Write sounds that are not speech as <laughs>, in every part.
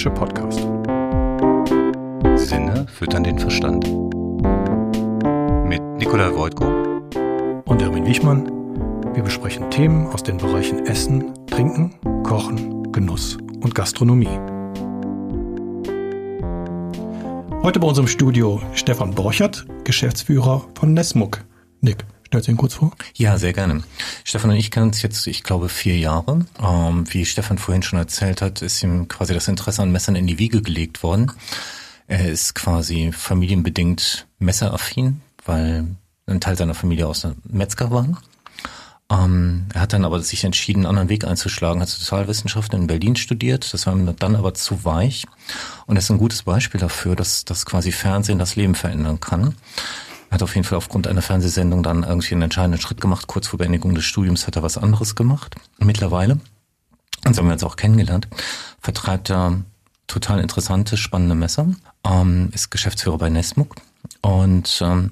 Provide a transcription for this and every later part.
fotografische Podcast. Sinne füttern den Verstand. Mit Nikolai Wojtko und Erwin Wichmann. Wir besprechen Themen aus den Bereichen Essen, Trinken, Kochen, Genuss und Gastronomie. Heute bei uns im Studio Stefan Borchert, Geschäftsführer von Nesmuck. Nick, stellst du ihn kurz vor? Ja, sehr gerne. Stefan und ich kennen uns jetzt, ich glaube, vier Jahre. Ähm, wie Stefan vorhin schon erzählt hat, ist ihm quasi das Interesse an Messern in die Wiege gelegt worden. Er ist quasi familienbedingt messeraffin, weil ein Teil seiner Familie aus der Metzger war. Ähm, er hat dann aber sich entschieden, einen anderen Weg einzuschlagen, hat Sozialwissenschaften in Berlin studiert. Das war ihm dann aber zu weich. Und das ist ein gutes Beispiel dafür, dass, dass quasi Fernsehen das Leben verändern kann. Er hat auf jeden Fall aufgrund einer Fernsehsendung dann irgendwie einen entscheidenden Schritt gemacht. Kurz vor Beendigung des Studiums hat er was anderes gemacht. Mittlerweile, und so haben wir uns auch kennengelernt, vertreibt er total interessante, spannende Messer, ähm, ist Geschäftsführer bei Nesmuck und ähm,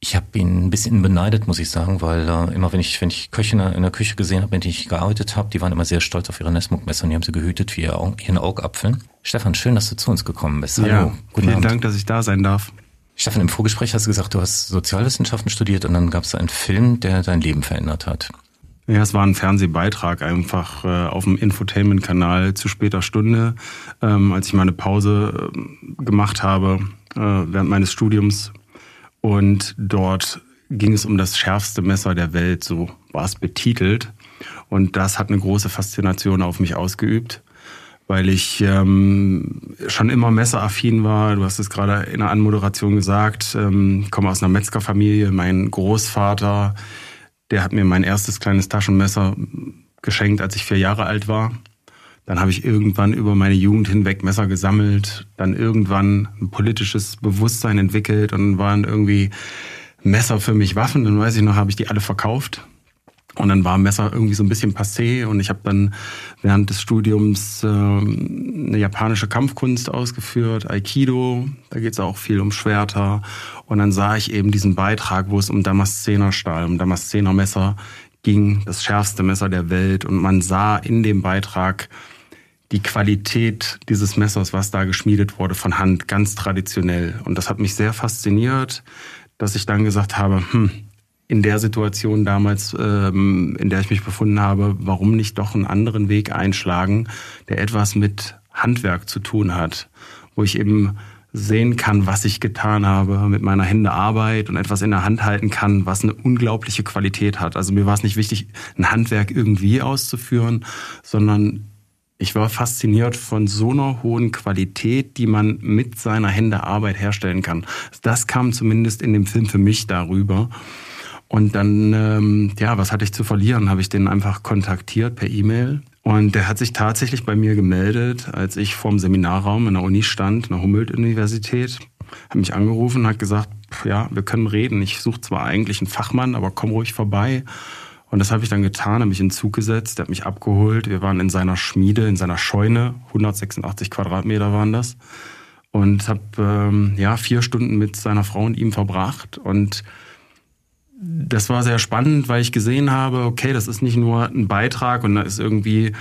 ich habe ihn ein bisschen beneidet, muss ich sagen, weil äh, immer wenn ich wenn ich Köche in der Küche gesehen habe, mit denen ich gearbeitet habe, die waren immer sehr stolz auf ihre Nesmuck-Messer und die haben sie gehütet wie ihren Augapfel. Stefan, schön, dass du zu uns gekommen bist. Hallo, ja, guten vielen Abend. Dank, dass ich da sein darf. Stefan, im Vorgespräch hast du gesagt, du hast Sozialwissenschaften studiert und dann gab es einen Film, der dein Leben verändert hat. Ja, es war ein Fernsehbeitrag einfach äh, auf dem Infotainment-Kanal zu später Stunde, ähm, als ich meine Pause äh, gemacht habe äh, während meines Studiums und dort ging es um das schärfste Messer der Welt, so war es betitelt. Und das hat eine große Faszination auf mich ausgeübt, weil ich ähm, schon immer messeraffin war. Du hast es gerade in der Anmoderation gesagt, ähm, komme aus einer Metzgerfamilie. Mein Großvater, der hat mir mein erstes kleines Taschenmesser geschenkt, als ich vier Jahre alt war. Dann habe ich irgendwann über meine Jugend hinweg Messer gesammelt, dann irgendwann ein politisches Bewusstsein entwickelt und waren irgendwie Messer für mich Waffen. Dann weiß ich noch, habe ich die alle verkauft. Und dann war Messer irgendwie so ein bisschen passé und ich habe dann während des Studiums äh, eine japanische Kampfkunst ausgeführt, Aikido, da geht es auch viel um Schwerter. Und dann sah ich eben diesen Beitrag, wo es um Damaszenerstahl, um Damaszenermesser ging, das schärfste Messer der Welt. Und man sah in dem Beitrag die Qualität dieses Messers, was da geschmiedet wurde von Hand, ganz traditionell. Und das hat mich sehr fasziniert, dass ich dann gesagt habe, hm, in der Situation damals, ähm, in der ich mich befunden habe, warum nicht doch einen anderen Weg einschlagen, der etwas mit Handwerk zu tun hat, wo ich eben sehen kann, was ich getan habe, mit meiner Hände Arbeit und etwas in der Hand halten kann, was eine unglaubliche Qualität hat. Also mir war es nicht wichtig, ein Handwerk irgendwie auszuführen, sondern ich war fasziniert von so einer hohen Qualität, die man mit seiner Hände Arbeit herstellen kann. Das kam zumindest in dem Film für mich darüber. Und dann, ähm, ja, was hatte ich zu verlieren? Habe ich den einfach kontaktiert per E-Mail. Und der hat sich tatsächlich bei mir gemeldet, als ich vorm Seminarraum in der Uni stand, in der Humboldt-Universität. Hat mich angerufen, hat gesagt, ja, wir können reden. Ich suche zwar eigentlich einen Fachmann, aber komm ruhig vorbei. Und das habe ich dann getan, habe mich in den Zug gesetzt, der hat mich abgeholt. Wir waren in seiner Schmiede, in seiner Scheune, 186 Quadratmeter waren das. Und habe ähm, ja vier Stunden mit seiner Frau und ihm verbracht. Und das war sehr spannend, weil ich gesehen habe, okay, das ist nicht nur ein Beitrag und da ist irgendwie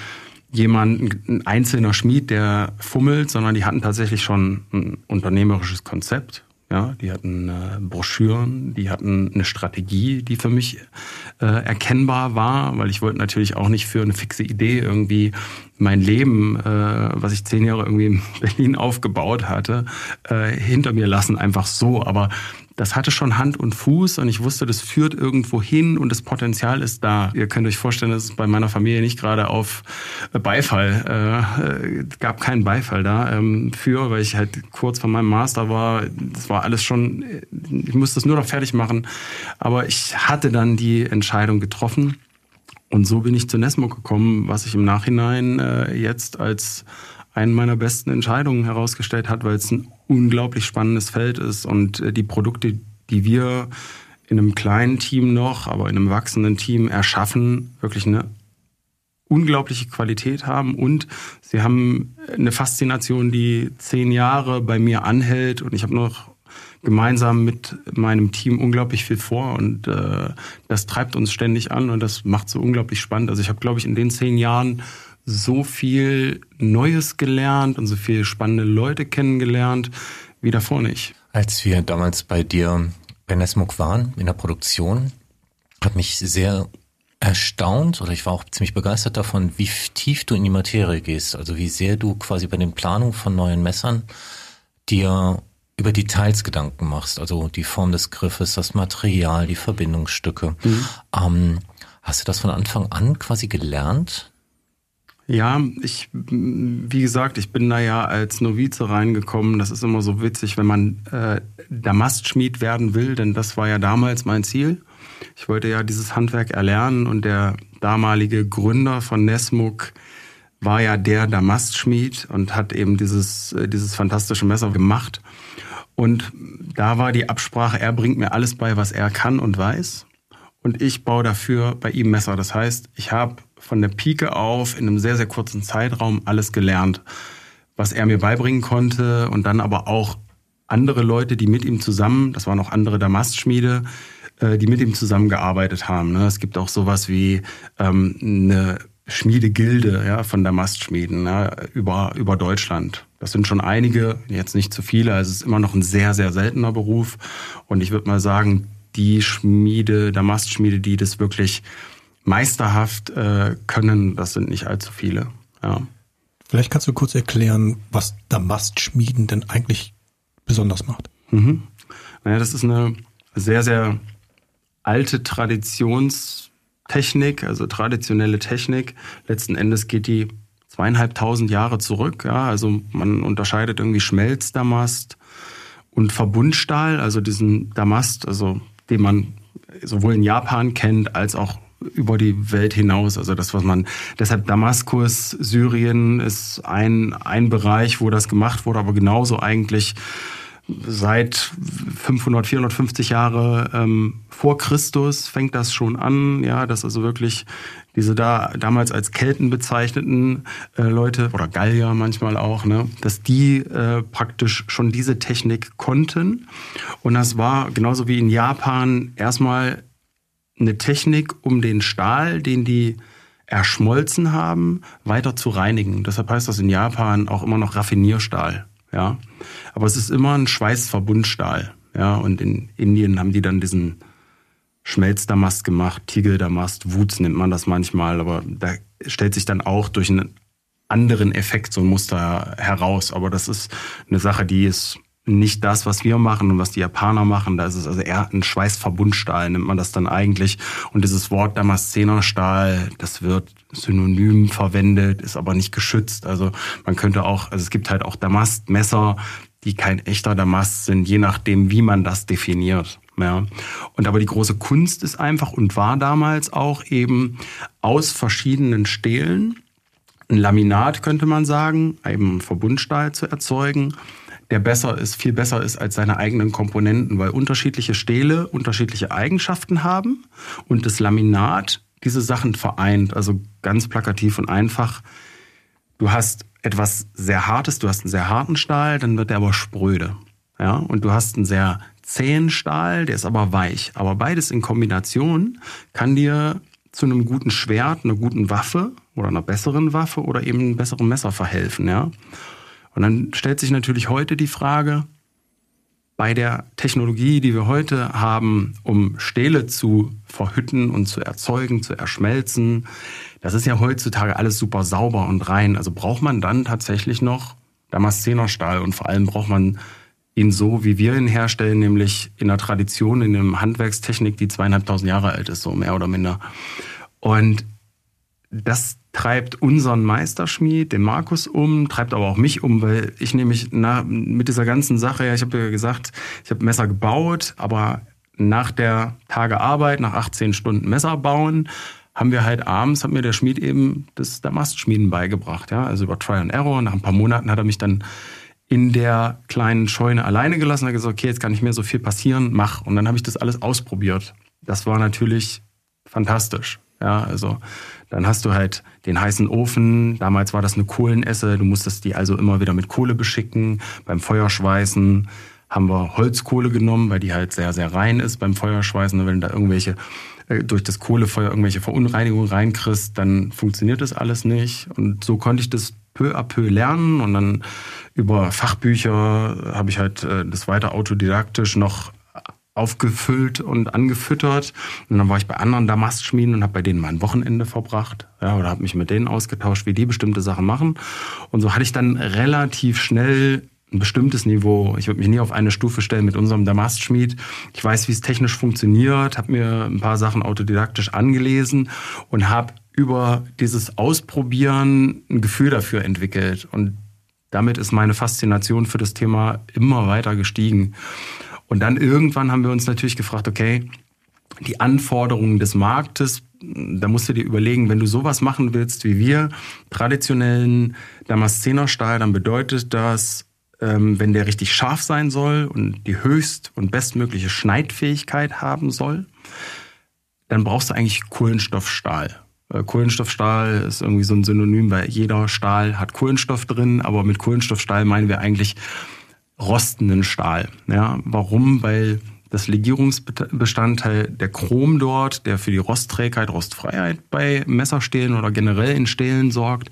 jemand, ein einzelner Schmied, der fummelt, sondern die hatten tatsächlich schon ein unternehmerisches Konzept ja, die hatten äh, Broschüren, die hatten eine Strategie, die für mich äh, erkennbar war, weil ich wollte natürlich auch nicht für eine fixe Idee irgendwie mein Leben, äh, was ich zehn Jahre irgendwie in <laughs> Berlin aufgebaut hatte, äh, hinter mir lassen, einfach so. Aber das hatte schon Hand und Fuß und ich wusste, das führt irgendwo hin und das Potenzial ist da. Ihr könnt euch vorstellen, dass es bei meiner Familie nicht gerade auf Beifall, äh, äh, gab keinen Beifall da ähm, für, weil ich halt kurz vor meinem Master war. Das war alles schon, ich musste es nur noch fertig machen. Aber ich hatte dann die Entscheidung getroffen. Und so bin ich zu Nesmo gekommen, was ich im Nachhinein äh, jetzt als eine meiner besten Entscheidungen herausgestellt hat, weil es ein unglaublich spannendes Feld ist und äh, die Produkte, die wir in einem kleinen Team noch, aber in einem wachsenden Team erschaffen, wirklich eine unglaubliche Qualität haben. Und sie haben eine Faszination, die zehn Jahre bei mir anhält. Und ich habe noch gemeinsam mit meinem Team unglaublich viel vor. Und äh, das treibt uns ständig an. Und das macht so unglaublich spannend. Also ich habe, glaube ich, in den zehn Jahren so viel Neues gelernt und so viele spannende Leute kennengelernt wie davor nicht. Als wir damals bei dir bei Nesmuk waren in der Produktion, hat mich sehr erstaunt oder ich war auch ziemlich begeistert davon, wie tief du in die Materie gehst. Also wie sehr du quasi bei den Planungen von neuen Messern dir über Details Gedanken machst. Also die Form des Griffes, das Material, die Verbindungsstücke. Mhm. Ähm, hast du das von Anfang an quasi gelernt? Ja, ich, wie gesagt, ich bin da ja als Novize reingekommen. Das ist immer so witzig, wenn man äh, Damastschmied werden will, denn das war ja damals mein Ziel. Ich wollte ja dieses Handwerk erlernen und der damalige Gründer von Nesmuk war ja der Damastschmied und hat eben dieses, äh, dieses fantastische Messer gemacht. Und da war die Absprache, er bringt mir alles bei, was er kann und weiß. Und ich baue dafür bei ihm Messer. Das heißt, ich habe von der Pike auf in einem sehr, sehr kurzen Zeitraum alles gelernt, was er mir beibringen konnte und dann aber auch andere Leute, die mit ihm zusammen, das waren auch andere Damastschmiede, äh, die mit ihm zusammengearbeitet haben. Ne? Es gibt auch sowas wie ähm, eine Schmiedegilde von Damastschmieden ja, über, über Deutschland. Das sind schon einige, jetzt nicht zu viele, also es ist immer noch ein sehr, sehr seltener Beruf. Und ich würde mal sagen, die Schmiede, Damastschmiede, die das wirklich meisterhaft äh, können, das sind nicht allzu viele. Ja. Vielleicht kannst du kurz erklären, was Damastschmieden denn eigentlich besonders macht. Mhm. Naja, das ist eine sehr, sehr alte Traditionstechnik, also traditionelle Technik. Letzten Endes geht die zweieinhalbtausend Jahre zurück. Ja, also man unterscheidet irgendwie Schmelzdamast und Verbundstahl, also diesen Damast, also den man sowohl in Japan kennt als auch über die Welt hinaus. Also das, was man, deshalb Damaskus, Syrien ist ein, ein Bereich, wo das gemacht wurde, aber genauso eigentlich seit 500, 450 Jahre ähm, vor Christus fängt das schon an, ja, dass also wirklich diese da damals als Kelten bezeichneten äh, Leute oder Gallier manchmal auch, ne, dass die äh, praktisch schon diese Technik konnten und das war genauso wie in Japan erstmal eine Technik, um den Stahl, den die erschmolzen haben, weiter zu reinigen. Deshalb heißt das in Japan auch immer noch Raffinierstahl. Ja, aber es ist immer ein Schweißverbundstahl. Ja, und in Indien haben die dann diesen Schmelzdamast gemacht, Tigeldamast, Wutz nennt man das manchmal, aber da stellt sich dann auch durch einen anderen Effekt so ein Muster heraus. Aber das ist eine Sache, die ist nicht das, was wir machen und was die Japaner machen. Da ist es also eher ein Schweißverbundstahl, nennt man das dann eigentlich. Und dieses Wort Damaszenerstahl, das wird synonym verwendet, ist aber nicht geschützt. Also man könnte auch, also es gibt halt auch Damastmesser, die kein echter Damast sind, je nachdem, wie man das definiert. Ja. Und aber die große Kunst ist einfach und war damals auch eben aus verschiedenen Stählen ein Laminat, könnte man sagen, eben Verbundstahl zu erzeugen der besser ist, viel besser ist als seine eigenen Komponenten, weil unterschiedliche Stähle unterschiedliche Eigenschaften haben und das Laminat diese Sachen vereint. Also ganz plakativ und einfach. Du hast etwas sehr Hartes, du hast einen sehr harten Stahl, dann wird der aber spröde. Ja, und du hast einen sehr zähen Stahl, der ist aber weich. Aber beides in Kombination kann dir zu einem guten Schwert, einer guten Waffe oder einer besseren Waffe oder eben einem besseren Messer verhelfen, ja. Und dann stellt sich natürlich heute die Frage, bei der Technologie, die wir heute haben, um Stähle zu verhütten und zu erzeugen, zu erschmelzen, das ist ja heutzutage alles super sauber und rein. Also braucht man dann tatsächlich noch Damaszenerstahl und vor allem braucht man ihn so, wie wir ihn herstellen, nämlich in der Tradition, in einem Handwerkstechnik, die zweieinhalbtausend Jahre alt ist, so mehr oder minder. Und das treibt unseren Meisterschmied, den Markus, um, treibt aber auch mich um, weil ich nämlich na, mit dieser ganzen Sache, ja, ich habe ja gesagt, ich habe Messer gebaut, aber nach der Tage Arbeit, nach 18 Stunden Messer bauen, haben wir halt abends, hat mir der Schmied eben das Damastschmieden beigebracht, ja, also über Try and Error. Nach ein paar Monaten hat er mich dann in der kleinen Scheune alleine gelassen, hat gesagt, okay, jetzt kann nicht mehr so viel passieren, mach. Und dann habe ich das alles ausprobiert. Das war natürlich fantastisch. Ja, also dann hast du halt den heißen Ofen. Damals war das eine Kohlenesse. Du musstest die also immer wieder mit Kohle beschicken, beim Feuerschweißen. haben wir Holzkohle genommen, weil die halt sehr, sehr rein ist beim Feuerschweißen. Wenn da irgendwelche äh, durch das Kohlefeuer irgendwelche Verunreinigungen reinkriegst, dann funktioniert das alles nicht. Und so konnte ich das peu à peu lernen und dann über Fachbücher habe ich halt äh, das weiter autodidaktisch noch aufgefüllt und angefüttert. Und dann war ich bei anderen Damastschmieden und habe bei denen mein Wochenende verbracht. Ja, oder habe mich mit denen ausgetauscht, wie die bestimmte Sachen machen. Und so hatte ich dann relativ schnell ein bestimmtes Niveau. Ich würde mich nie auf eine Stufe stellen mit unserem Damastschmied. Ich weiß, wie es technisch funktioniert, habe mir ein paar Sachen autodidaktisch angelesen und habe über dieses Ausprobieren ein Gefühl dafür entwickelt. Und damit ist meine Faszination für das Thema immer weiter gestiegen. Und dann irgendwann haben wir uns natürlich gefragt, okay, die Anforderungen des Marktes, da musst du dir überlegen, wenn du sowas machen willst wie wir, traditionellen Damaszenerstahl, dann bedeutet das, ähm, wenn der richtig scharf sein soll und die höchst und bestmögliche Schneidfähigkeit haben soll, dann brauchst du eigentlich Kohlenstoffstahl. Äh, Kohlenstoffstahl ist irgendwie so ein Synonym, weil jeder Stahl hat Kohlenstoff drin, aber mit Kohlenstoffstahl meinen wir eigentlich rostenden Stahl. Ja, warum? Weil das Legierungsbestandteil der Chrom dort, der für die Rostträgheit, Rostfreiheit bei Messerstählen oder generell in Stählen sorgt,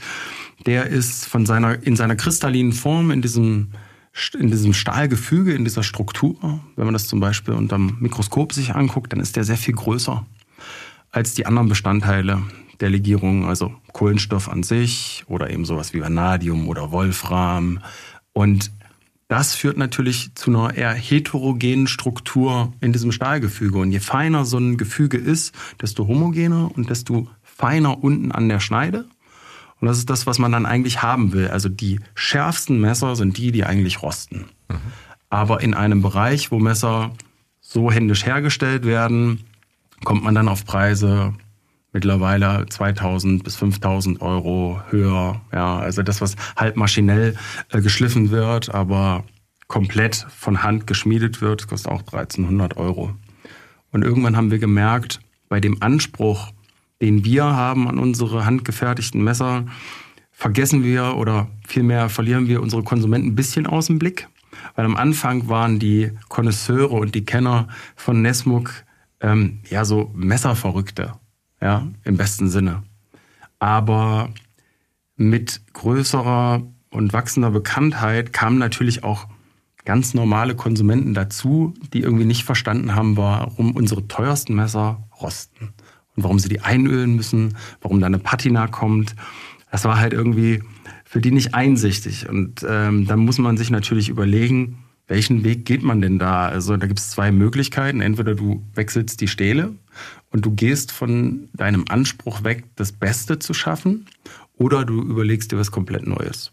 der ist von seiner, in seiner kristallinen Form, in diesem, in diesem Stahlgefüge, in dieser Struktur, wenn man das zum Beispiel unter dem Mikroskop sich anguckt, dann ist der sehr viel größer als die anderen Bestandteile der Legierung, also Kohlenstoff an sich oder eben sowas wie Vanadium oder Wolfram. Und das führt natürlich zu einer eher heterogenen Struktur in diesem Stahlgefüge. Und je feiner so ein Gefüge ist, desto homogener und desto feiner unten an der Schneide. Und das ist das, was man dann eigentlich haben will. Also die schärfsten Messer sind die, die eigentlich rosten. Mhm. Aber in einem Bereich, wo Messer so händisch hergestellt werden, kommt man dann auf Preise mittlerweile 2000 bis 5000 Euro höher. Ja, also das, was halb maschinell äh, geschliffen wird, aber komplett von Hand geschmiedet wird, kostet auch 1300 Euro. Und irgendwann haben wir gemerkt, bei dem Anspruch, den wir haben an unsere handgefertigten Messer, vergessen wir oder vielmehr verlieren wir unsere Konsumenten ein bisschen aus dem Blick. Weil am Anfang waren die Konnoisseure und die Kenner von Nesmuk ähm, ja so Messerverrückte ja, im besten Sinne. Aber mit größerer und wachsender Bekanntheit kamen natürlich auch ganz normale Konsumenten dazu, die irgendwie nicht verstanden haben, warum unsere teuersten Messer rosten und warum sie die einölen müssen, warum da eine Patina kommt. Das war halt irgendwie für die nicht einsichtig. Und ähm, dann muss man sich natürlich überlegen, welchen Weg geht man denn da? Also da gibt es zwei Möglichkeiten. Entweder du wechselst die Stähle und du gehst von deinem Anspruch weg, das Beste zu schaffen, oder du überlegst dir was komplett Neues.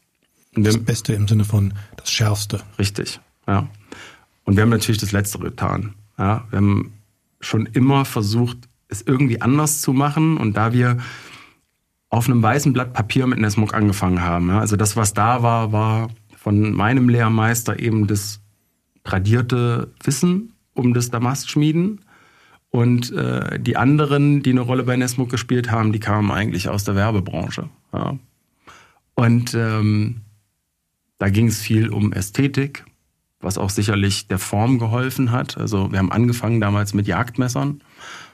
das Beste im Sinne von das Schärfste. Richtig, ja. Und wir haben natürlich das Letztere getan. Ja, wir haben schon immer versucht, es irgendwie anders zu machen. Und da wir auf einem weißen Blatt Papier mit Nesmuk angefangen haben, ja, also das, was da war, war von meinem Lehrmeister eben das tradierte Wissen um das Damastschmieden. Und äh, die anderen, die eine Rolle bei Nesmuk gespielt haben, die kamen eigentlich aus der Werbebranche. Ja. Und ähm, da ging es viel um Ästhetik, was auch sicherlich der Form geholfen hat. Also wir haben angefangen damals mit Jagdmessern.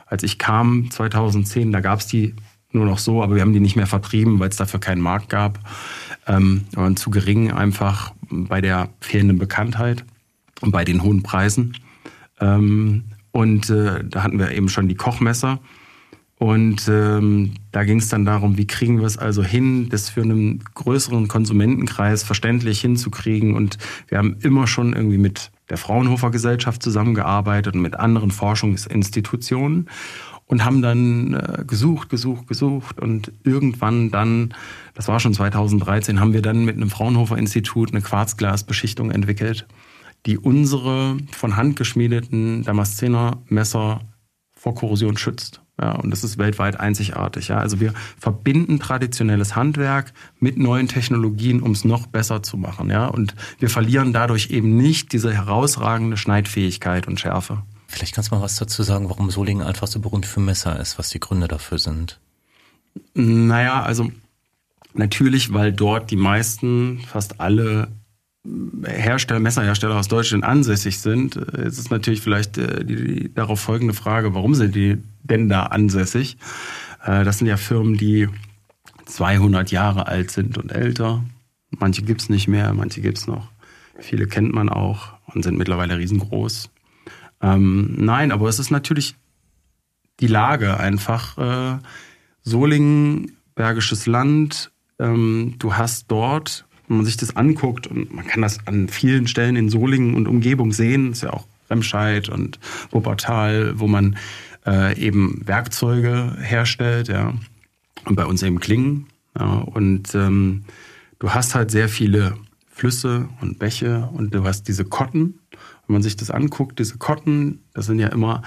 Als ich kam 2010, da gab es die nur noch so, aber wir haben die nicht mehr vertrieben, weil es dafür keinen Markt gab. Ähm, waren zu gering einfach bei der fehlenden Bekanntheit und bei den hohen Preisen. Ähm, und äh, da hatten wir eben schon die Kochmesser. Und ähm, da ging es dann darum, wie kriegen wir es also hin, das für einen größeren Konsumentenkreis verständlich hinzukriegen. Und wir haben immer schon irgendwie mit der Fraunhofer Gesellschaft zusammengearbeitet und mit anderen Forschungsinstitutionen und haben dann äh, gesucht, gesucht, gesucht und irgendwann dann, das war schon 2013, haben wir dann mit einem Fraunhofer Institut eine Quarzglasbeschichtung entwickelt die unsere von Hand geschmiedeten Damaszener Messer vor Korrosion schützt. Ja, und das ist weltweit einzigartig. Ja. Also wir verbinden traditionelles Handwerk mit neuen Technologien, um es noch besser zu machen. Ja. Und wir verlieren dadurch eben nicht diese herausragende Schneidfähigkeit und Schärfe. Vielleicht kannst du mal was dazu sagen, warum Solingen einfach so berühmt für Messer ist, was die Gründe dafür sind. Naja, also natürlich, weil dort die meisten, fast alle Hersteller, Messerhersteller aus Deutschland ansässig sind. Jetzt ist natürlich vielleicht äh, die, die darauf folgende Frage, warum sind die denn da ansässig? Äh, das sind ja Firmen, die 200 Jahre alt sind und älter. Manche gibt's nicht mehr, manche gibt's noch. Viele kennt man auch und sind mittlerweile riesengroß. Ähm, nein, aber es ist natürlich die Lage einfach. Äh, Solingen, Bergisches Land, ähm, du hast dort wenn man sich das anguckt, und man kann das an vielen Stellen in Solingen und Umgebung sehen, ist ja auch Remscheid und Wuppertal, wo man äh, eben Werkzeuge herstellt, ja, und bei uns eben Klingen. Ja, und ähm, du hast halt sehr viele Flüsse und Bäche und du hast diese Kotten. Wenn man sich das anguckt, diese Kotten, das sind ja immer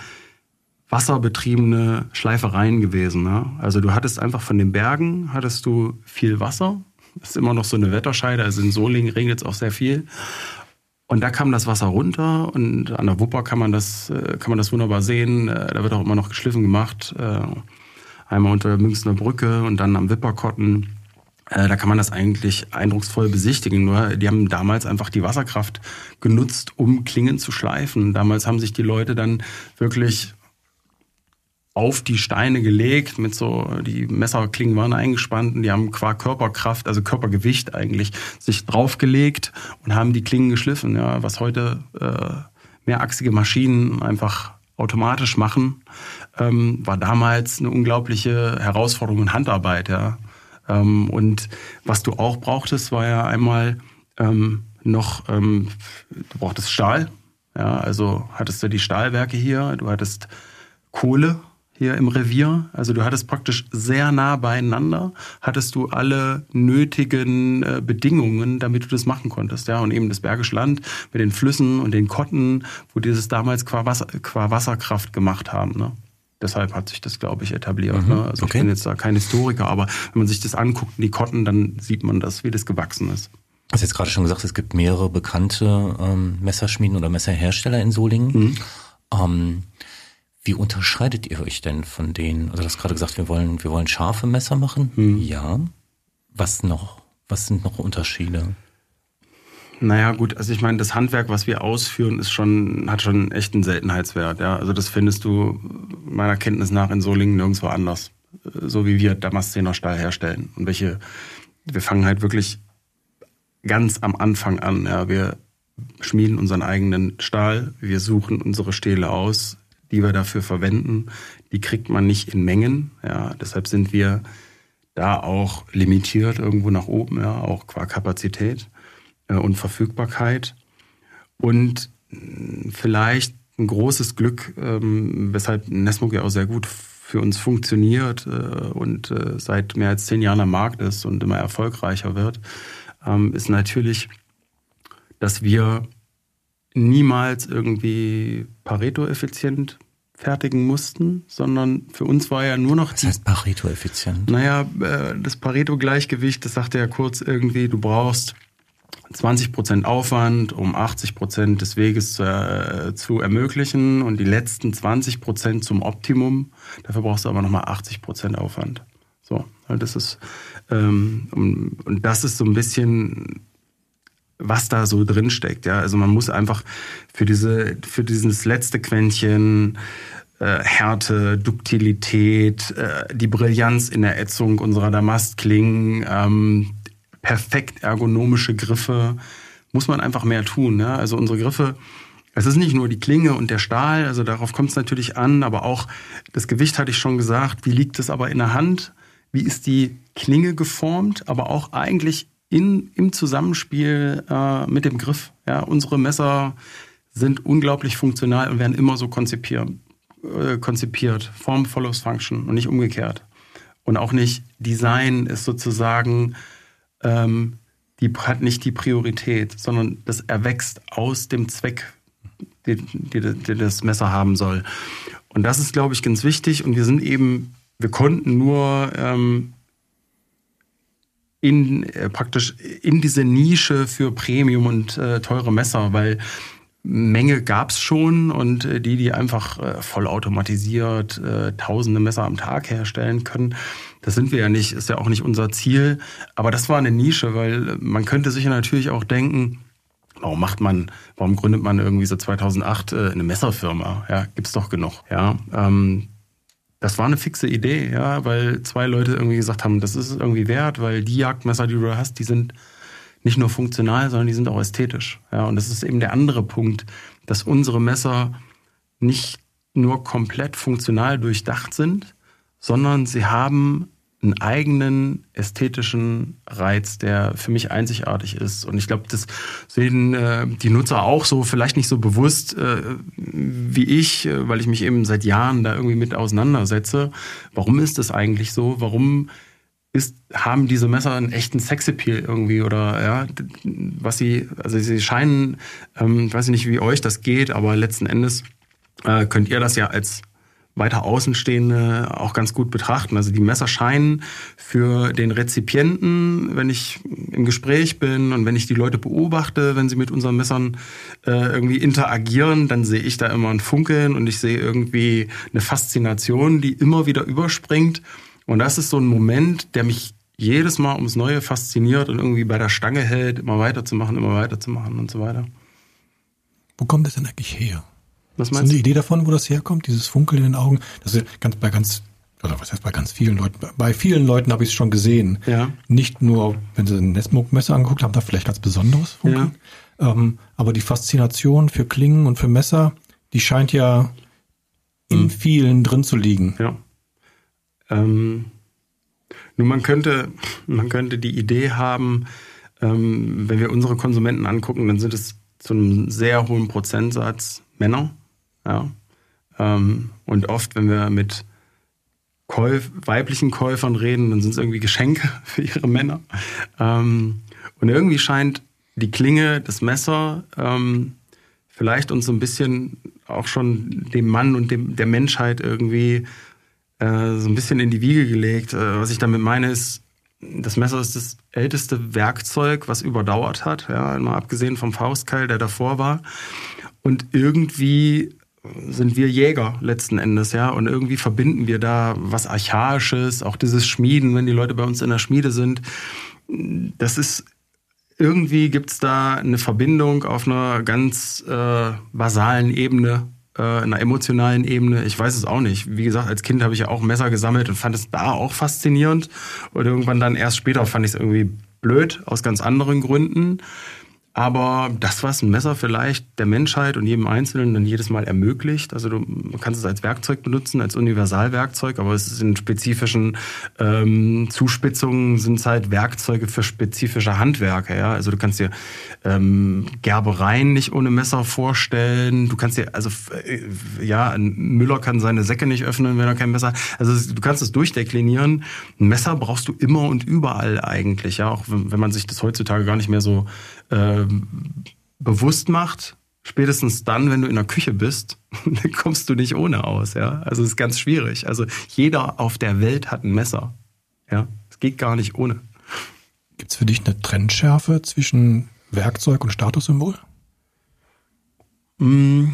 wasserbetriebene Schleifereien gewesen. Ne? Also du hattest einfach von den Bergen, hattest du viel Wasser das ist immer noch so eine Wetterscheide. Also in Solingen regnet es auch sehr viel. Und da kam das Wasser runter und an der Wupper kann man das, äh, kann man das wunderbar sehen. Äh, da wird auch immer noch geschliffen gemacht. Äh, einmal unter der Münchner Brücke und dann am Wipperkotten. Da kann man das eigentlich eindrucksvoll besichtigen. Nur die haben damals einfach die Wasserkraft genutzt, um Klingen zu schleifen. Damals haben sich die Leute dann wirklich auf die Steine gelegt, mit so, die Messerklingen waren eingespannt und die haben qua Körperkraft, also Körpergewicht eigentlich, sich draufgelegt und haben die Klingen geschliffen, ja, was heute äh, mehrachsige Maschinen einfach automatisch machen, ähm, war damals eine unglaubliche Herausforderung in Handarbeit, ja. Ähm, und was du auch brauchtest, war ja einmal ähm, noch, ähm, du brauchtest Stahl, ja, also hattest du die Stahlwerke hier, du hattest Kohle, hier im Revier. Also du hattest praktisch sehr nah beieinander, hattest du alle nötigen äh, Bedingungen, damit du das machen konntest. Ja, und eben das Bergische Land mit den Flüssen und den Kotten, wo die das damals qua, Wasser, qua Wasserkraft gemacht haben. Ne? Deshalb hat sich das, glaube ich, etabliert. Mhm, ne? Also okay. ich bin jetzt da kein Historiker, aber wenn man sich das anguckt, die Kotten, dann sieht man das, wie das gewachsen ist. Du hast jetzt gerade schon gesagt, es gibt mehrere bekannte ähm, Messerschmieden oder Messerhersteller in Solingen. Mhm. Ähm, wie unterscheidet ihr euch denn von denen? Also du hast gerade gesagt, wir wollen, wir wollen scharfe Messer machen. Hm. Ja. Was noch? Was sind noch Unterschiede? Naja, gut, also ich meine, das Handwerk, was wir ausführen, ist schon, hat schon echt einen Seltenheitswert. Ja? Also das findest du meiner Kenntnis nach in Solingen nirgendwo anders. So wie wir Damaszener Stahl herstellen. Und welche, wir fangen halt wirklich ganz am Anfang an. Ja? Wir schmieden unseren eigenen Stahl, wir suchen unsere Stähle aus, die wir dafür verwenden, die kriegt man nicht in Mengen. Ja, deshalb sind wir da auch limitiert irgendwo nach oben, ja, auch qua Kapazität äh, und Verfügbarkeit. Und mh, vielleicht ein großes Glück, ähm, weshalb Nesmog ja auch sehr gut für uns funktioniert äh, und äh, seit mehr als zehn Jahren am Markt ist und immer erfolgreicher wird, ähm, ist natürlich, dass wir niemals irgendwie Pareto-effizient fertigen mussten, sondern für uns war ja nur noch. Was heißt Pareto-effizient? Naja, äh, das Pareto-Gleichgewicht, das sagte ja kurz irgendwie, du brauchst 20 Prozent Aufwand, um 80 Prozent des Weges zu, äh, zu, ermöglichen und die letzten 20 Prozent zum Optimum. Dafür brauchst du aber nochmal 80 Prozent Aufwand. So, das ist ähm, und das ist so ein bisschen was da so drin steckt. Ja, also man muss einfach für diese, für dieses letzte Quäntchen äh, Härte, Duktilität, äh, die Brillanz in der Ätzung unserer Damastklingen, ähm, perfekt ergonomische Griffe, muss man einfach mehr tun. Ja? Also unsere Griffe, es ist nicht nur die Klinge und der Stahl, also darauf kommt es natürlich an, aber auch das Gewicht hatte ich schon gesagt. Wie liegt es aber in der Hand? Wie ist die Klinge geformt? Aber auch eigentlich in, im Zusammenspiel äh, mit dem Griff. Ja, unsere Messer sind unglaublich funktional und werden immer so konzipiert. Äh, konzipiert. Form follows Function und nicht umgekehrt. Und auch nicht Design ist sozusagen, ähm, die hat nicht die Priorität, sondern das erwächst aus dem Zweck, den, den, den das Messer haben soll. Und das ist, glaube ich, ganz wichtig. Und wir sind eben, wir konnten nur ähm, in äh, praktisch in diese Nische für Premium und äh, teure Messer, weil Menge gab's schon und äh, die, die einfach äh, vollautomatisiert äh, tausende Messer am Tag herstellen können, das sind wir ja nicht, ist ja auch nicht unser Ziel. Aber das war eine Nische, weil man könnte sich ja natürlich auch denken, Warum macht man, warum gründet man irgendwie so 2008 äh, eine Messerfirma? Ja, gibt's doch genug. Ja, ähm, das war eine fixe Idee, ja, weil zwei Leute irgendwie gesagt haben, das ist irgendwie wert, weil die Jagdmesser, die du hast, die sind nicht nur funktional, sondern die sind auch ästhetisch. Ja, und das ist eben der andere Punkt, dass unsere Messer nicht nur komplett funktional durchdacht sind, sondern sie haben einen eigenen ästhetischen Reiz, der für mich einzigartig ist. Und ich glaube, das sehen äh, die Nutzer auch so, vielleicht nicht so bewusst äh, wie ich, äh, weil ich mich eben seit Jahren da irgendwie mit auseinandersetze. Warum ist das eigentlich so? Warum ist, haben diese Messer einen echten Sexappeal irgendwie oder ja, was sie, also sie scheinen, ähm, ich weiß nicht, wie euch das geht, aber letzten Endes äh, könnt ihr das ja als weiter Außenstehende auch ganz gut betrachten. Also die Messer scheinen für den Rezipienten, wenn ich im Gespräch bin und wenn ich die Leute beobachte, wenn sie mit unseren Messern äh, irgendwie interagieren, dann sehe ich da immer ein Funkeln und ich sehe irgendwie eine Faszination, die immer wieder überspringt. Und das ist so ein Moment, der mich jedes Mal ums Neue fasziniert und irgendwie bei der Stange hält, immer weiterzumachen, immer weiterzumachen und so weiter. Wo kommt das denn eigentlich her? Was Hast du meinst eine? Idee davon, wo das herkommt? Dieses Funkeln in den Augen? Das ist ganz bei ganz oder was heißt bei ganz vielen Leuten? Bei vielen Leuten habe ich es schon gesehen. Ja. Nicht nur, wenn sie ein Nesmuk-Messer angeguckt haben, da vielleicht ganz besonderes Funkeln. Ähm, aber die Faszination für Klingen und für Messer, die scheint ja in Mhm. vielen drin zu liegen. Ja. Ähm, nun, man könnte, man könnte die Idee haben, ähm, wenn wir unsere Konsumenten angucken, dann sind es zu einem sehr hohen Prozentsatz Männer. Ja. Ähm, und oft, wenn wir mit Käuf, weiblichen Käufern reden, dann sind es irgendwie Geschenke <laughs> für ihre Männer. Ähm, und irgendwie scheint die Klinge, das Messer, ähm, vielleicht uns so ein bisschen auch schon dem Mann und dem, der Menschheit irgendwie äh, so ein bisschen in die Wiege gelegt. Äh, was ich damit meine ist, das Messer ist das älteste Werkzeug, was überdauert hat, ja, mal abgesehen vom Faustkeil, der davor war. Und irgendwie sind wir Jäger letzten Endes, ja, und irgendwie verbinden wir da was Archaisches, auch dieses Schmieden, wenn die Leute bei uns in der Schmiede sind. Das ist irgendwie gibt's da eine Verbindung auf einer ganz äh, basalen Ebene, äh, einer emotionalen Ebene. Ich weiß es auch nicht. Wie gesagt, als Kind habe ich ja auch Messer gesammelt und fand es da auch faszinierend. Und irgendwann dann erst später fand ich es irgendwie blöd, aus ganz anderen Gründen. Aber das, was ein Messer vielleicht der Menschheit und jedem Einzelnen dann jedes Mal ermöglicht, also du kannst es als Werkzeug benutzen, als Universalwerkzeug, aber es ist in spezifischen ähm, Zuspitzungen sind es halt Werkzeuge für spezifische Handwerke. Ja? Also du kannst dir ähm, Gerbereien nicht ohne Messer vorstellen. Du kannst dir, also äh, ja, ein Müller kann seine Säcke nicht öffnen, wenn er kein Messer hat. Also du kannst es durchdeklinieren. Ein Messer brauchst du immer und überall eigentlich, ja, auch wenn, wenn man sich das heutzutage gar nicht mehr so ähm, bewusst macht, spätestens dann, wenn du in der Küche bist, <laughs> dann kommst du nicht ohne aus, ja. Also es ist ganz schwierig. Also jeder auf der Welt hat ein Messer, ja. Es geht gar nicht ohne. Gibt es für dich eine Trennschärfe zwischen Werkzeug und Statussymbol? Mm.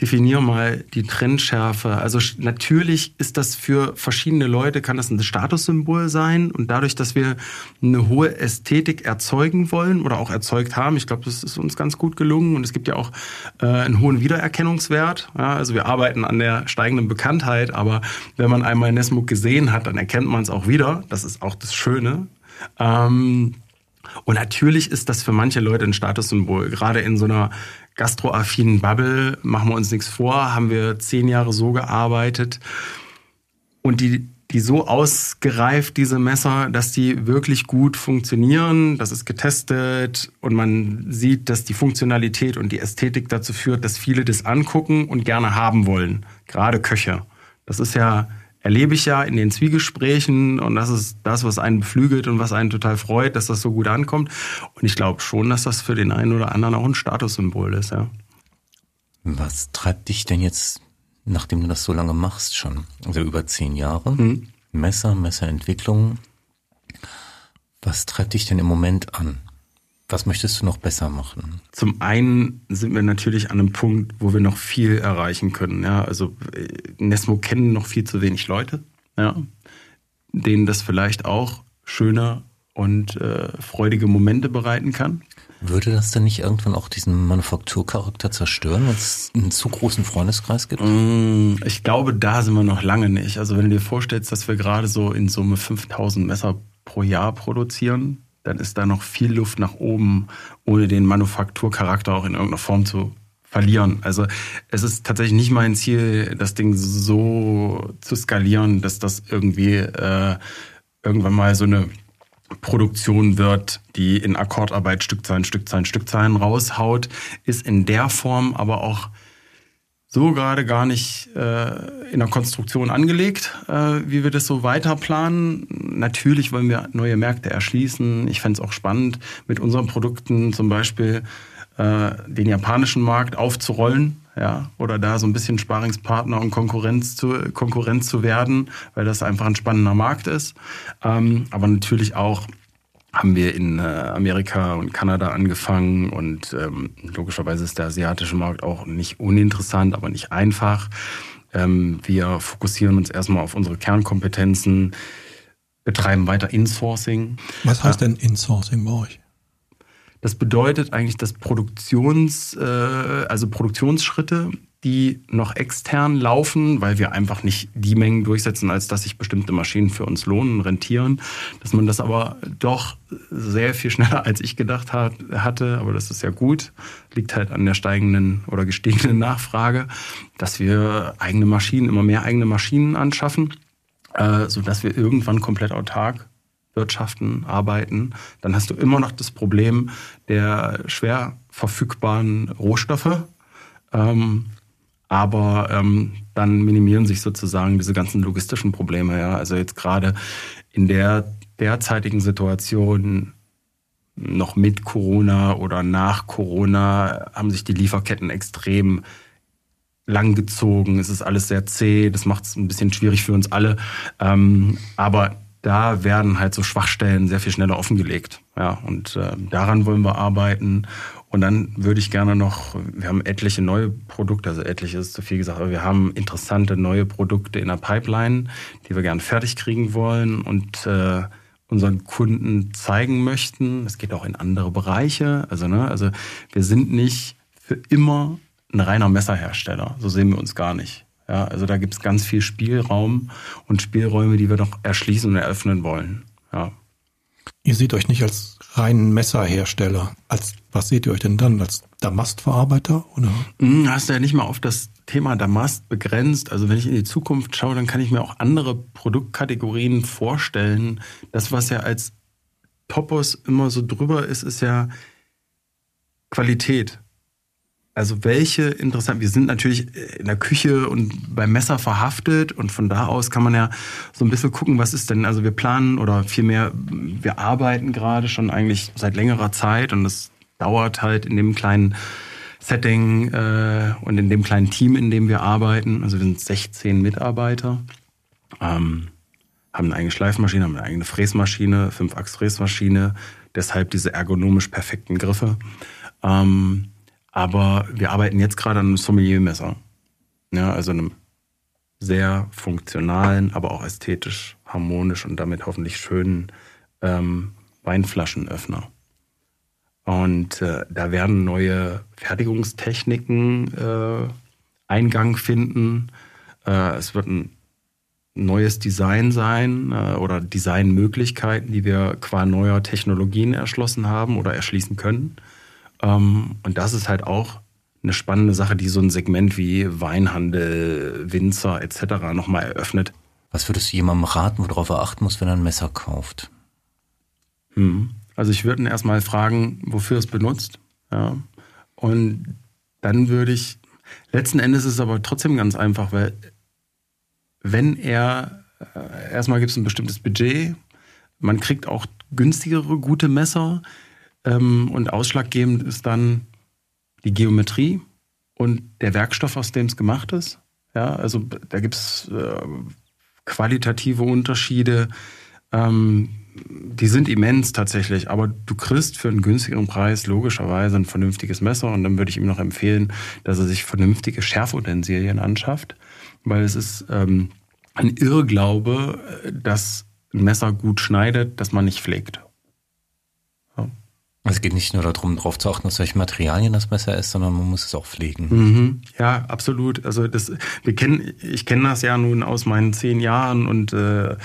Definier mal die Trennschärfe. Also natürlich ist das für verschiedene Leute, kann das ein Statussymbol sein. Und dadurch, dass wir eine hohe Ästhetik erzeugen wollen oder auch erzeugt haben, ich glaube, das ist uns ganz gut gelungen. Und es gibt ja auch äh, einen hohen Wiedererkennungswert. Ja, also wir arbeiten an der steigenden Bekanntheit, aber wenn man einmal Nesmuk gesehen hat, dann erkennt man es auch wieder. Das ist auch das Schöne. Ähm, und natürlich ist das für manche Leute ein Statussymbol. Gerade in so einer gastroaffinen Bubble, machen wir uns nichts vor, haben wir zehn Jahre so gearbeitet. Und die, die so ausgereift, diese Messer, dass die wirklich gut funktionieren. Das ist getestet und man sieht, dass die Funktionalität und die Ästhetik dazu führt, dass viele das angucken und gerne haben wollen. Gerade Köche. Das ist ja, erlebe ich ja in den Zwiegesprächen und das ist das, was einen beflügelt und was einen total freut, dass das so gut ankommt. Und ich glaube schon, dass das für den einen oder anderen auch ein Statussymbol ist, ja. Was treibt dich denn jetzt, nachdem du das so lange machst schon, also über zehn Jahre, Mhm. Messer, Messerentwicklung, was treibt dich denn im Moment an? Was möchtest du noch besser machen? Zum einen sind wir natürlich an einem Punkt, wo wir noch viel erreichen können. Ja, also äh, Nesmo kennen noch viel zu wenig Leute, ja, denen das vielleicht auch schöner und äh, freudige Momente bereiten kann. Würde das denn nicht irgendwann auch diesen Manufakturcharakter zerstören, wenn es einen zu großen Freundeskreis gibt? Mm, ich glaube, da sind wir noch lange nicht. Also wenn du dir vorstellst, dass wir gerade so in Summe 5000 Messer pro Jahr produzieren, dann ist da noch viel Luft nach oben, ohne den Manufakturcharakter auch in irgendeiner Form zu verlieren. Also es ist tatsächlich nicht mein Ziel, das Ding so zu skalieren, dass das irgendwie äh, irgendwann mal so eine Produktion wird, die in Akkordarbeit Stückzahlen, Stückzahlen, Stückzahlen raushaut, ist in der Form aber auch so gerade gar nicht äh, in der Konstruktion angelegt, äh, wie wir das so weiter planen. Natürlich wollen wir neue Märkte erschließen. Ich fände es auch spannend, mit unseren Produkten zum Beispiel äh, den japanischen Markt aufzurollen ja, oder da so ein bisschen Sparingspartner und Konkurrenz zu, Konkurrenz zu werden, weil das einfach ein spannender Markt ist. Ähm, aber natürlich auch haben wir in äh, Amerika und Kanada angefangen und ähm, logischerweise ist der asiatische Markt auch nicht uninteressant, aber nicht einfach. Ähm, wir fokussieren uns erstmal auf unsere Kernkompetenzen, betreiben weiter Insourcing. Was heißt denn Insourcing bei euch? Das bedeutet eigentlich, dass Produktions, äh, also Produktionsschritte, die noch extern laufen, weil wir einfach nicht die Mengen durchsetzen, als dass sich bestimmte Maschinen für uns lohnen, rentieren, dass man das aber doch sehr viel <laughs> schneller als ich gedacht hat, hatte, aber das ist ja gut, liegt halt an der steigenden oder gestiegenen Nachfrage, dass wir eigene Maschinen, immer mehr eigene Maschinen anschaffen, äh, so dass wir irgendwann komplett autark wirtschaften, arbeiten, dann hast du immer noch das Problem der schwer verfügbaren Rohstoffe. Ähm, aber ähm, dann minimieren sich sozusagen diese ganzen logistischen Probleme. Ja? Also jetzt gerade in der derzeitigen Situation noch mit Corona oder nach Corona haben sich die Lieferketten extrem langgezogen. Es ist alles sehr zäh. Das macht es ein bisschen schwierig für uns alle. Ähm, aber da werden halt so Schwachstellen sehr viel schneller offengelegt. Ja, und äh, daran wollen wir arbeiten. Und dann würde ich gerne noch, wir haben etliche neue Produkte, also etliche ist zu viel gesagt, aber wir haben interessante neue Produkte in der Pipeline, die wir gerne fertig kriegen wollen und äh, unseren Kunden zeigen möchten. Es geht auch in andere Bereiche. Also, ne, also wir sind nicht für immer ein reiner Messerhersteller. So sehen wir uns gar nicht. Ja, also da gibt es ganz viel Spielraum und Spielräume, die wir noch erschließen und eröffnen wollen. Ja. Ihr seht euch nicht als reinen Messerhersteller. Als was seht ihr euch denn dann? Als Damastverarbeiter oder? Hm, hast du ja nicht mal auf das Thema Damast begrenzt. Also wenn ich in die Zukunft schaue, dann kann ich mir auch andere Produktkategorien vorstellen. Das, was ja als Topos immer so drüber ist, ist ja Qualität. Also welche interessant, wir sind natürlich in der Küche und beim Messer verhaftet und von da aus kann man ja so ein bisschen gucken, was ist denn, also wir planen oder vielmehr, wir arbeiten gerade schon eigentlich seit längerer Zeit und es dauert halt in dem kleinen Setting äh, und in dem kleinen Team, in dem wir arbeiten, also wir sind 16 Mitarbeiter, ähm, haben eine eigene Schleifmaschine, haben eine eigene Fräsmaschine, Fünf-Achs-Fräsmaschine, deshalb diese ergonomisch perfekten Griffe. Ähm, aber wir arbeiten jetzt gerade an einem Sommeliermesser. Ja, also einem sehr funktionalen, aber auch ästhetisch, harmonisch und damit hoffentlich schönen ähm, Weinflaschenöffner. Und äh, da werden neue Fertigungstechniken äh, Eingang finden. Äh, es wird ein neues Design sein äh, oder Designmöglichkeiten, die wir qua neuer Technologien erschlossen haben oder erschließen können. Ähm, und das ist halt auch eine spannende Sache, die so ein Segment wie Weinhandel, Winzer etc. nochmal eröffnet. Was würdest du jemandem raten, worauf er achten muss, wenn er ein Messer kauft? Hm. Also ich würde ihn erstmal fragen, wofür es benutzt. Ja. Und dann würde ich, letzten Endes ist es aber trotzdem ganz einfach, weil wenn er, äh, erstmal gibt es ein bestimmtes Budget, man kriegt auch günstigere, gute Messer, und ausschlaggebend ist dann die Geometrie und der Werkstoff, aus dem es gemacht ist. Ja, also da gibt es äh, qualitative Unterschiede. Ähm, die sind immens tatsächlich, aber du kriegst für einen günstigeren Preis logischerweise ein vernünftiges Messer und dann würde ich ihm noch empfehlen, dass er sich vernünftige Schärfutensilien anschafft, weil es ist ähm, ein Irrglaube, dass ein Messer gut schneidet, dass man nicht pflegt. Es geht nicht nur darum, darauf zu achten, aus welchen Materialien das Messer ist, sondern man muss es auch pflegen. Mhm. Ja, absolut. Also das, wir kennen, ich kenne das ja nun aus meinen zehn Jahren und äh,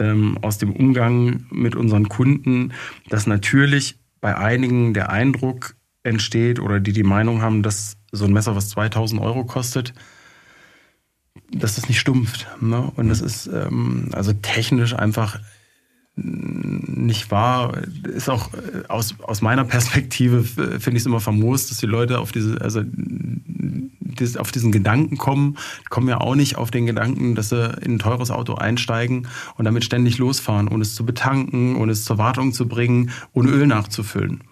ähm, aus dem Umgang mit unseren Kunden, dass natürlich bei einigen der Eindruck entsteht oder die die Meinung haben, dass so ein Messer, was 2000 Euro kostet, dass das nicht stumpft. Ne? Und das ist ähm, also technisch einfach nicht wahr. Ist auch äh, aus, aus meiner Perspektive finde ich es immer famos, dass die Leute auf diese, also auf diesen Gedanken kommen, die kommen ja auch nicht auf den Gedanken, dass sie in ein teures Auto einsteigen und damit ständig losfahren, ohne es zu betanken, ohne es zur Wartung zu bringen, ohne Öl nachzufüllen.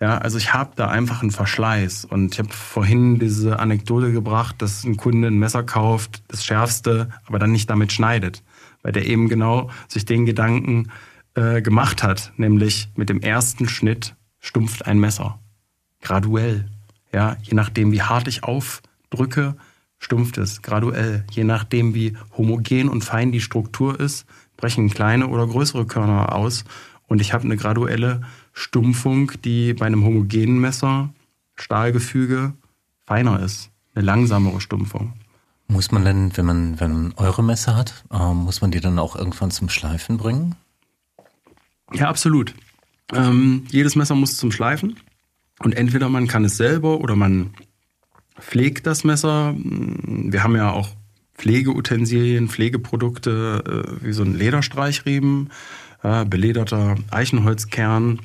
Ja, also ich habe da einfach einen Verschleiß. Und ich habe vorhin diese Anekdote gebracht, dass ein Kunde ein Messer kauft, das schärfste, aber dann nicht damit schneidet. Weil der eben genau sich den Gedanken äh, gemacht hat, nämlich mit dem ersten Schnitt stumpft ein Messer. Graduell. Ja, je nachdem, wie hart ich aufdrücke, stumpft es. Graduell. Je nachdem, wie homogen und fein die Struktur ist, brechen kleine oder größere Körner aus. Und ich habe eine graduelle Stumpfung, die bei einem homogenen Messer, Stahlgefüge, feiner ist. Eine langsamere Stumpfung. Muss man denn, wenn man, wenn man eure Messer hat, äh, muss man die dann auch irgendwann zum Schleifen bringen? Ja, absolut. Ähm, jedes Messer muss zum Schleifen. Und entweder man kann es selber oder man pflegt das Messer. Wir haben ja auch Pflegeutensilien, Pflegeprodukte, äh, wie so ein Lederstreichriemen, äh, belederter Eichenholzkern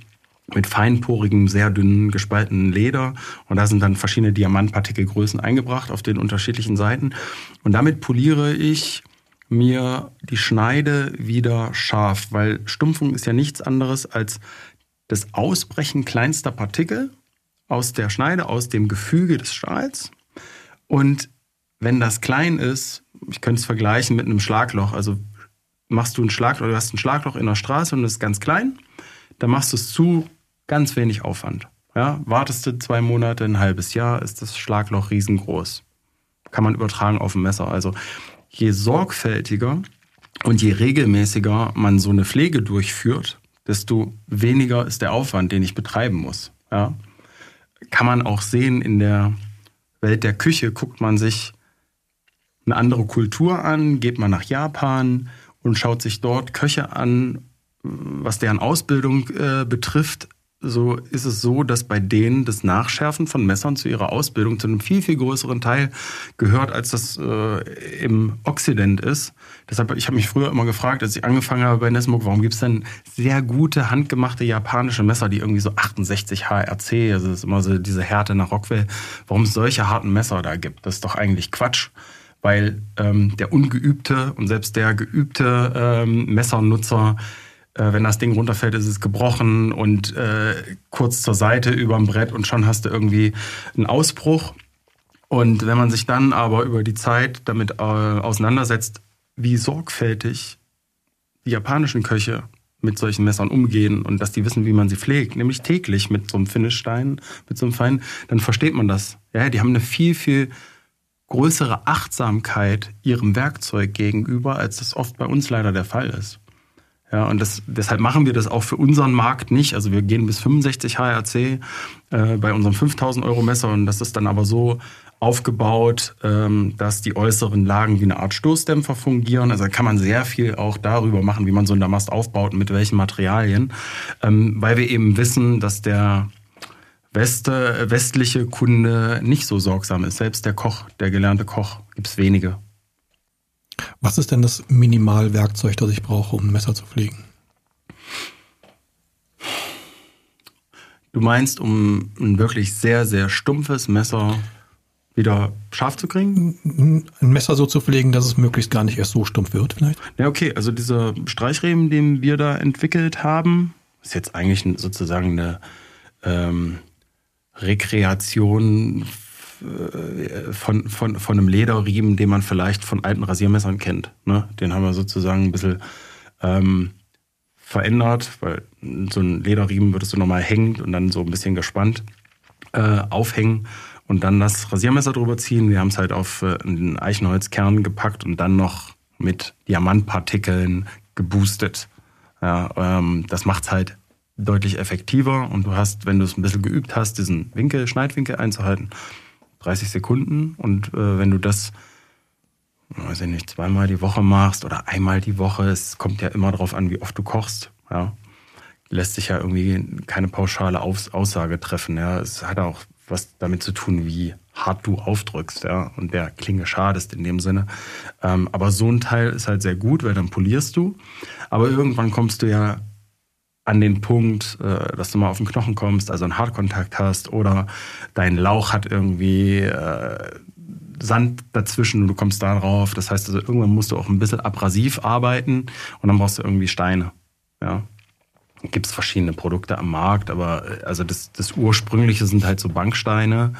mit feinporigem, sehr dünnen, gespaltenen Leder. Und da sind dann verschiedene Diamantpartikelgrößen eingebracht auf den unterschiedlichen Seiten. Und damit poliere ich mir die Schneide wieder scharf, weil Stumpfung ist ja nichts anderes als das Ausbrechen kleinster Partikel aus der Schneide, aus dem Gefüge des Stahls. Und wenn das klein ist, ich könnte es vergleichen mit einem Schlagloch, also machst du ein Schlagloch, du hast ein Schlagloch in der Straße und es ist ganz klein, dann machst du es zu, ganz wenig Aufwand. Ja, wartest du zwei Monate, ein halbes Jahr, ist das Schlagloch riesengroß. Kann man übertragen auf ein Messer. Also je sorgfältiger und je regelmäßiger man so eine Pflege durchführt, desto weniger ist der Aufwand, den ich betreiben muss. Ja? Kann man auch sehen in der Welt der Küche, guckt man sich eine andere Kultur an, geht man nach Japan und schaut sich dort Köche an, was deren Ausbildung äh, betrifft, so ist es so, dass bei denen das Nachschärfen von Messern zu ihrer Ausbildung zu einem viel, viel größeren Teil gehört, als das äh, im Occident ist. Deshalb, ich habe mich früher immer gefragt, als ich angefangen habe bei Nesmuk, warum gibt es denn sehr gute, handgemachte japanische Messer, die irgendwie so 68 HRC, also das ist immer so diese Härte nach Rockwell, warum es solche harten Messer da gibt. Das ist doch eigentlich Quatsch weil ähm, der ungeübte und selbst der geübte ähm, Messernutzer äh, wenn das Ding runterfällt, ist es gebrochen und äh, kurz zur Seite über dem Brett und schon hast du irgendwie einen Ausbruch. Und wenn man sich dann aber über die Zeit damit äh, auseinandersetzt, wie sorgfältig die japanischen Köche mit solchen Messern umgehen und dass die wissen, wie man sie pflegt, nämlich täglich mit so einem Finishstein, mit so einem Fein, dann versteht man das. Ja, die haben eine viel, viel größere Achtsamkeit ihrem Werkzeug gegenüber, als das oft bei uns leider der Fall ist. Ja, und das, deshalb machen wir das auch für unseren Markt nicht. Also wir gehen bis 65 HRC äh, bei unserem 5000 Euro Messer und das ist dann aber so aufgebaut, ähm, dass die äußeren Lagen wie eine Art Stoßdämpfer fungieren. Also da kann man sehr viel auch darüber machen, wie man so einen Damast aufbaut und mit welchen Materialien, ähm, weil wir eben wissen, dass der Weste, westliche Kunde nicht so sorgsam ist. Selbst der Koch, der gelernte Koch, gibt's wenige. Was ist denn das Minimalwerkzeug, das ich brauche, um ein Messer zu pflegen? Du meinst, um ein wirklich sehr, sehr stumpfes Messer wieder scharf zu kriegen? Ein Messer so zu pflegen, dass es möglichst gar nicht erst so stumpf wird, vielleicht? Ja, okay. Also dieser Streichriemen, den wir da entwickelt haben, ist jetzt eigentlich sozusagen eine ähm, Rekreation von, von, von einem Lederriemen, den man vielleicht von alten Rasiermessern kennt. Ne? Den haben wir sozusagen ein bisschen ähm, verändert, weil so ein Lederriemen würdest du nochmal hängen und dann so ein bisschen gespannt äh, aufhängen und dann das Rasiermesser drüber ziehen. Wir haben es halt auf äh, einen Eichenholzkern gepackt und dann noch mit Diamantpartikeln geboostet. Ja, ähm, das macht's halt deutlich effektiver und du hast, wenn du es ein bisschen geübt hast, diesen Winkel, Schneidwinkel einzuhalten, 30 Sekunden und äh, wenn du das weiß ich nicht, zweimal die Woche machst oder einmal die Woche, es kommt ja immer darauf an, wie oft du kochst, ja, lässt sich ja irgendwie keine pauschale Aussage treffen, ja. Es hat auch was damit zu tun, wie hart du aufdrückst, ja, und der Klinge schadest in dem Sinne. Ähm, aber so ein Teil ist halt sehr gut, weil dann polierst du. Aber irgendwann kommst du ja an den Punkt, äh, dass du mal auf den Knochen kommst, also einen Hartkontakt hast oder dein Lauch hat irgendwie äh, Sand dazwischen und du kommst da drauf. Das heißt also, irgendwann musst du auch ein bisschen abrasiv arbeiten und dann brauchst du irgendwie Steine. Ja. Gibt es verschiedene Produkte am Markt, aber äh, also das, das ursprüngliche sind halt so Banksteine.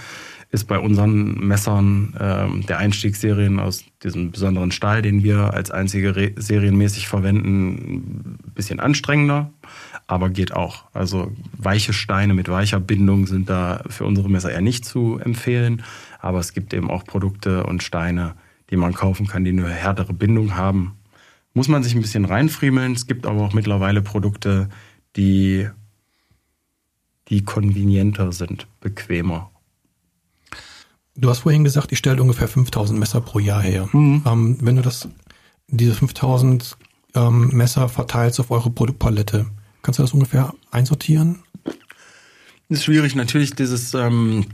Ist bei unseren Messern ähm, der Einstiegsserien aus diesem besonderen Stahl, den wir als einzige Re serienmäßig verwenden, ein bisschen anstrengender, aber geht auch. Also weiche Steine mit weicher Bindung sind da für unsere Messer eher nicht zu empfehlen. Aber es gibt eben auch Produkte und Steine, die man kaufen kann, die eine härtere Bindung haben. Muss man sich ein bisschen reinfriemeln. Es gibt aber auch mittlerweile Produkte, die, die konvenienter sind, bequemer. Du hast vorhin gesagt, ich stelle ungefähr 5000 Messer pro Jahr her. Mhm. Ähm, wenn du das, diese 5000 ähm, Messer verteilst auf eure Produktpalette, kannst du das ungefähr einsortieren? Das ist schwierig. Natürlich dieses ähm,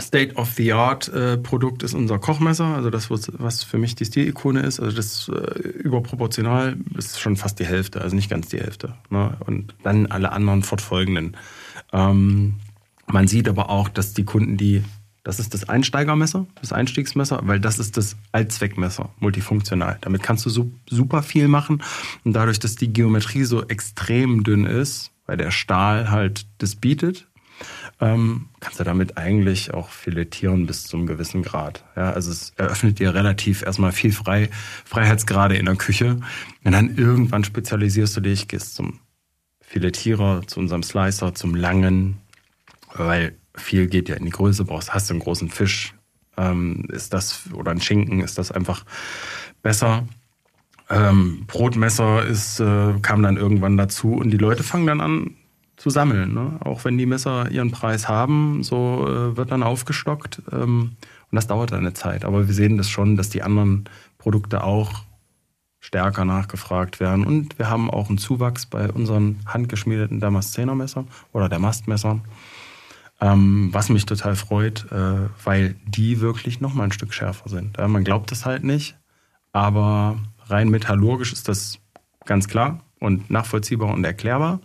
State-of-the-Art-Produkt äh, ist unser Kochmesser, also das, was für mich die Stilikone ist. Also das äh, überproportional ist schon fast die Hälfte, also nicht ganz die Hälfte. Ne? Und dann alle anderen fortfolgenden. Ähm, man sieht aber auch, dass die Kunden, die, das ist das Einsteigermesser, das Einstiegsmesser, weil das ist das Allzweckmesser, multifunktional. Damit kannst du so, super viel machen. Und dadurch, dass die Geometrie so extrem dünn ist, weil der Stahl halt das bietet, ähm, kannst du damit eigentlich auch filetieren bis zum gewissen Grad. Ja, also es eröffnet dir relativ erstmal viel Frei, Freiheitsgrade in der Küche. Und dann irgendwann spezialisierst du dich, gehst zum Filetierer, zu unserem Slicer, zum Langen, weil viel geht ja in die Größe, brauchst, hast du einen großen Fisch, ähm, ist das, oder ein Schinken, ist das einfach besser. Ähm, Brotmesser ist, äh, kam dann irgendwann dazu und die Leute fangen dann an, zu sammeln. Ne? Auch wenn die Messer ihren Preis haben, so äh, wird dann aufgestockt. Ähm, und das dauert eine Zeit. Aber wir sehen das schon, dass die anderen Produkte auch stärker nachgefragt werden. Und wir haben auch einen Zuwachs bei unseren handgeschmiedeten Damaszener-Messern oder der Mastmessern. Ähm, was mich total freut, äh, weil die wirklich noch mal ein Stück schärfer sind. Ja, man glaubt es halt nicht, aber rein metallurgisch ist das ganz klar und nachvollziehbar und erklärbar.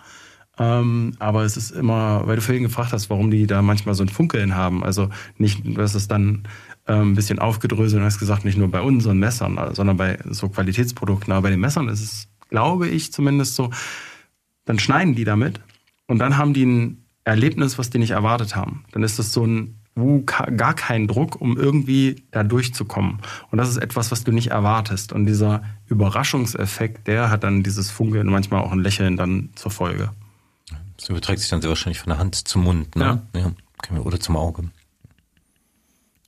Ähm, aber es ist immer, weil du vorhin gefragt hast, warum die da manchmal so ein Funkeln haben. Also nicht, dass es dann ähm, ein bisschen aufgedröselt und hast gesagt, nicht nur bei unseren Messern, sondern bei so Qualitätsprodukten. Aber bei den Messern ist es, glaube ich, zumindest so, dann schneiden die damit und dann haben die ein Erlebnis, was die nicht erwartet haben. Dann ist es so ein uh, gar kein Druck, um irgendwie da durchzukommen. Und das ist etwas, was du nicht erwartest. Und dieser Überraschungseffekt, der hat dann dieses Funkeln, manchmal auch ein Lächeln dann zur Folge. Das überträgt sich dann sehr wahrscheinlich von der Hand zum Mund, ne? Ja. ja. Oder zum Auge.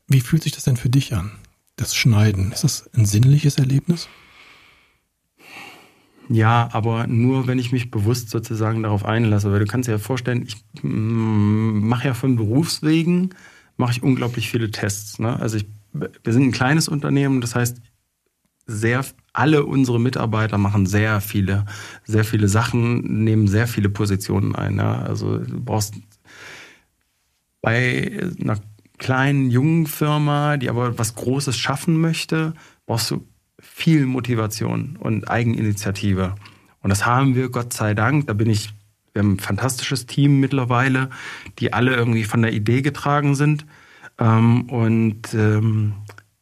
Wie fühlt sich das denn für dich an? Das Schneiden, ist das ein sinnliches Erlebnis? Ja, aber nur wenn ich mich bewusst sozusagen darauf einlasse, weil du kannst dir ja vorstellen, ich mm, mache ja von Berufswegen, mache ich unglaublich viele Tests. Ne? Also ich, wir sind ein kleines Unternehmen, das heißt, sehr, alle unsere Mitarbeiter machen sehr viele, sehr viele Sachen, nehmen sehr viele Positionen ein. Ja. Also du brauchst bei einer kleinen, jungen Firma, die aber was Großes schaffen möchte, brauchst du viel Motivation und Eigeninitiative. Und das haben wir, Gott sei Dank. Da bin ich, wir haben ein fantastisches Team mittlerweile, die alle irgendwie von der Idee getragen sind. Ähm, und ähm,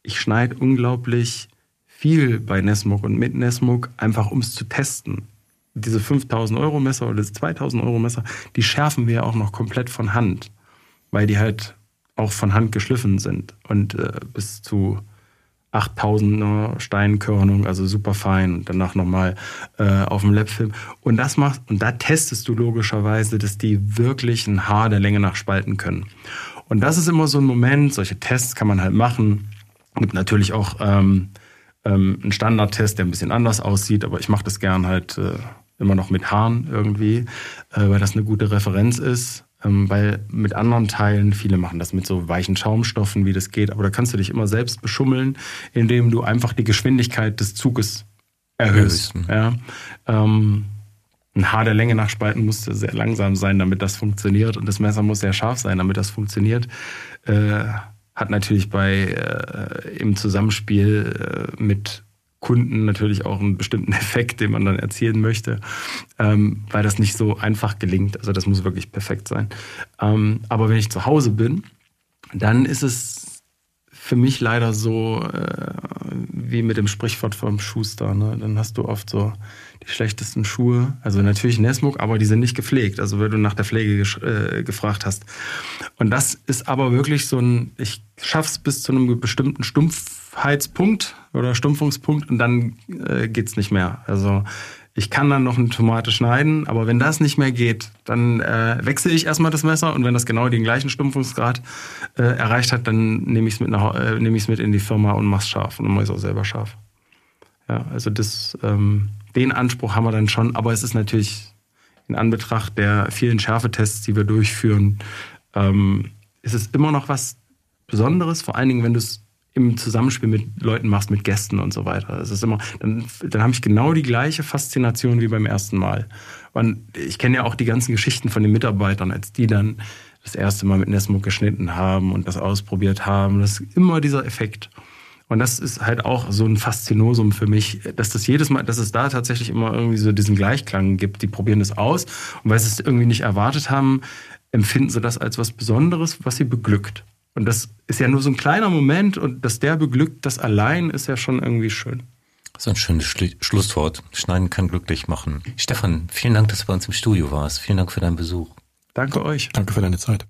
ich schneide unglaublich viel bei Nesmuk und mit Nesmuk, einfach um es zu testen. Diese 5000 Euro Messer oder das 2000 Euro Messer, die schärfen wir auch noch komplett von Hand, weil die halt auch von Hand geschliffen sind und äh, bis zu 8000er Steinkörnung, also super fein und danach nochmal äh, auf dem Labfilm. Und das macht, und da testest du logischerweise, dass die wirklich ein Haar der Länge nach spalten können. Und das ist immer so ein Moment, solche Tests kann man halt machen. Gibt natürlich auch ähm, ähm, ein Standardtest, der ein bisschen anders aussieht, aber ich mache das gern halt äh, immer noch mit Haaren irgendwie, äh, weil das eine gute Referenz ist. Ähm, weil mit anderen Teilen, viele machen das mit so weichen Schaumstoffen, wie das geht, aber da kannst du dich immer selbst beschummeln, indem du einfach die Geschwindigkeit des Zuges erhöhst. Ja. Ähm, ein Haar der Länge nach Spalten musste sehr langsam sein, damit das funktioniert. Und das Messer muss sehr scharf sein, damit das funktioniert. Äh, hat natürlich bei äh, im Zusammenspiel äh, mit Kunden natürlich auch einen bestimmten <laughs> Effekt, den man dann erzielen möchte, ähm, weil das nicht so einfach gelingt. Also das muss wirklich perfekt sein. Ähm, aber wenn ich zu Hause bin, dann ist es für mich leider so äh, wie mit dem Sprichwort vom Schuster. Ne? Dann hast du oft so die schlechtesten Schuhe. Also natürlich Nesmuk, aber die sind nicht gepflegt. Also wenn du nach der Pflege äh, gefragt hast. Und das ist aber wirklich so ein, ich schaff's bis zu einem bestimmten Stumpfheitspunkt oder Stumpfungspunkt und dann äh, geht's nicht mehr. Also ich kann dann noch eine Tomate schneiden, aber wenn das nicht mehr geht, dann äh, wechsle ich erstmal das Messer und wenn das genau den gleichen Stumpfungsgrad äh, erreicht hat, dann nehme ich es mit, äh, nehm mit in die Firma und mach's scharf und mache es auch selber scharf. Ja, also das, ähm, den Anspruch haben wir dann schon, aber es ist natürlich in Anbetracht der vielen Schärfetests, die wir durchführen, ähm, ist es immer noch was Besonderes, vor allen Dingen, wenn du es im Zusammenspiel mit Leuten machst, mit Gästen und so weiter. Es ist immer, dann, dann habe ich genau die gleiche Faszination wie beim ersten Mal. Und ich kenne ja auch die ganzen Geschichten von den Mitarbeitern, als die dann das erste Mal mit Nesmo geschnitten haben und das ausprobiert haben. Das ist immer dieser Effekt. Und das ist halt auch so ein Faszinosum für mich, dass das jedes Mal, dass es da tatsächlich immer irgendwie so diesen Gleichklang gibt. Die probieren das aus und weil sie es irgendwie nicht erwartet haben, empfinden sie das als was Besonderes, was sie beglückt. Und das ist ja nur so ein kleiner Moment und dass der beglückt, das allein ist ja schon irgendwie schön. So ein schönes Schlu Schlusswort. Schneiden kann glücklich machen. Stefan, vielen Dank, dass du bei uns im Studio warst. Vielen Dank für deinen Besuch. Danke euch. Danke für deine Zeit.